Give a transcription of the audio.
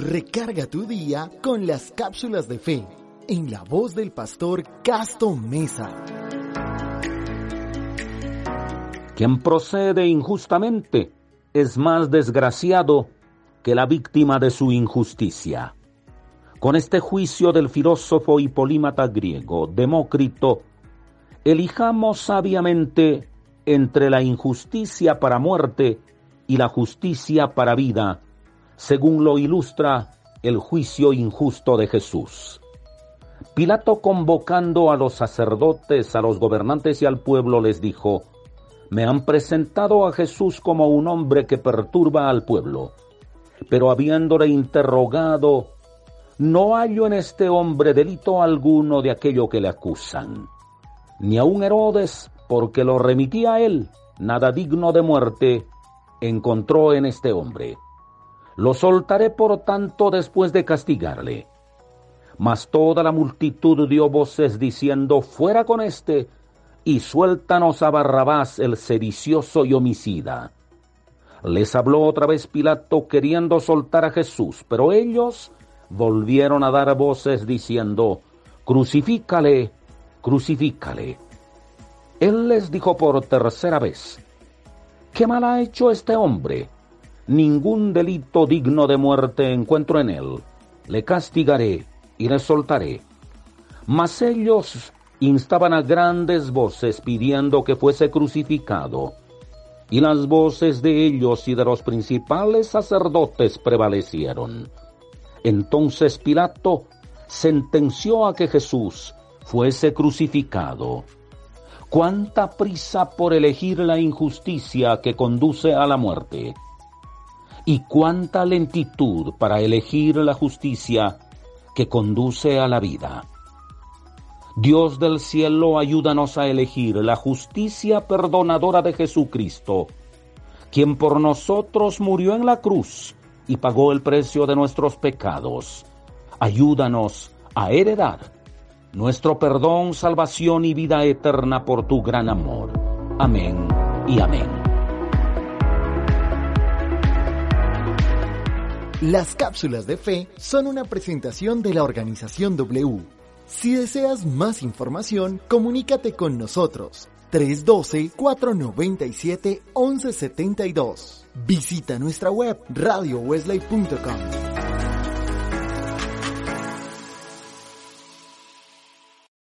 Recarga tu día con las cápsulas de fe en la voz del pastor Casto Mesa. Quien procede injustamente es más desgraciado que la víctima de su injusticia. Con este juicio del filósofo y polímata griego Demócrito, elijamos sabiamente entre la injusticia para muerte y la justicia para vida, según lo ilustra el juicio injusto de Jesús. Pilato convocando a los sacerdotes, a los gobernantes y al pueblo les dijo, me han presentado a Jesús como un hombre que perturba al pueblo, pero habiéndole interrogado, no hallo en este hombre delito alguno de aquello que le acusan, ni aun Herodes, porque lo remitía a él, nada digno de muerte, encontró en este hombre. Lo soltaré por tanto después de castigarle. Mas toda la multitud dio voces diciendo, fuera con éste, y suéltanos a Barrabás el sedicioso y homicida. Les habló otra vez Pilato queriendo soltar a Jesús, pero ellos volvieron a dar voces diciendo, crucifícale, crucifícale. Él les dijo por tercera vez, ¿qué mal ha hecho este hombre? Ningún delito digno de muerte encuentro en él. Le castigaré y le soltaré. Mas ellos instaban a grandes voces pidiendo que fuese crucificado. Y las voces de ellos y de los principales sacerdotes prevalecieron. Entonces Pilato sentenció a que Jesús fuese crucificado. Cuánta prisa por elegir la injusticia que conduce a la muerte. Y cuánta lentitud para elegir la justicia que conduce a la vida. Dios del cielo, ayúdanos a elegir la justicia perdonadora de Jesucristo, quien por nosotros murió en la cruz y pagó el precio de nuestros pecados. Ayúdanos a heredar nuestro perdón, salvación y vida eterna por tu gran amor. Amén y amén. Las cápsulas de fe son una presentación de la organización W. Si deseas más información, comunícate con nosotros. 312-497-1172. Visita nuestra web radiowesley.com.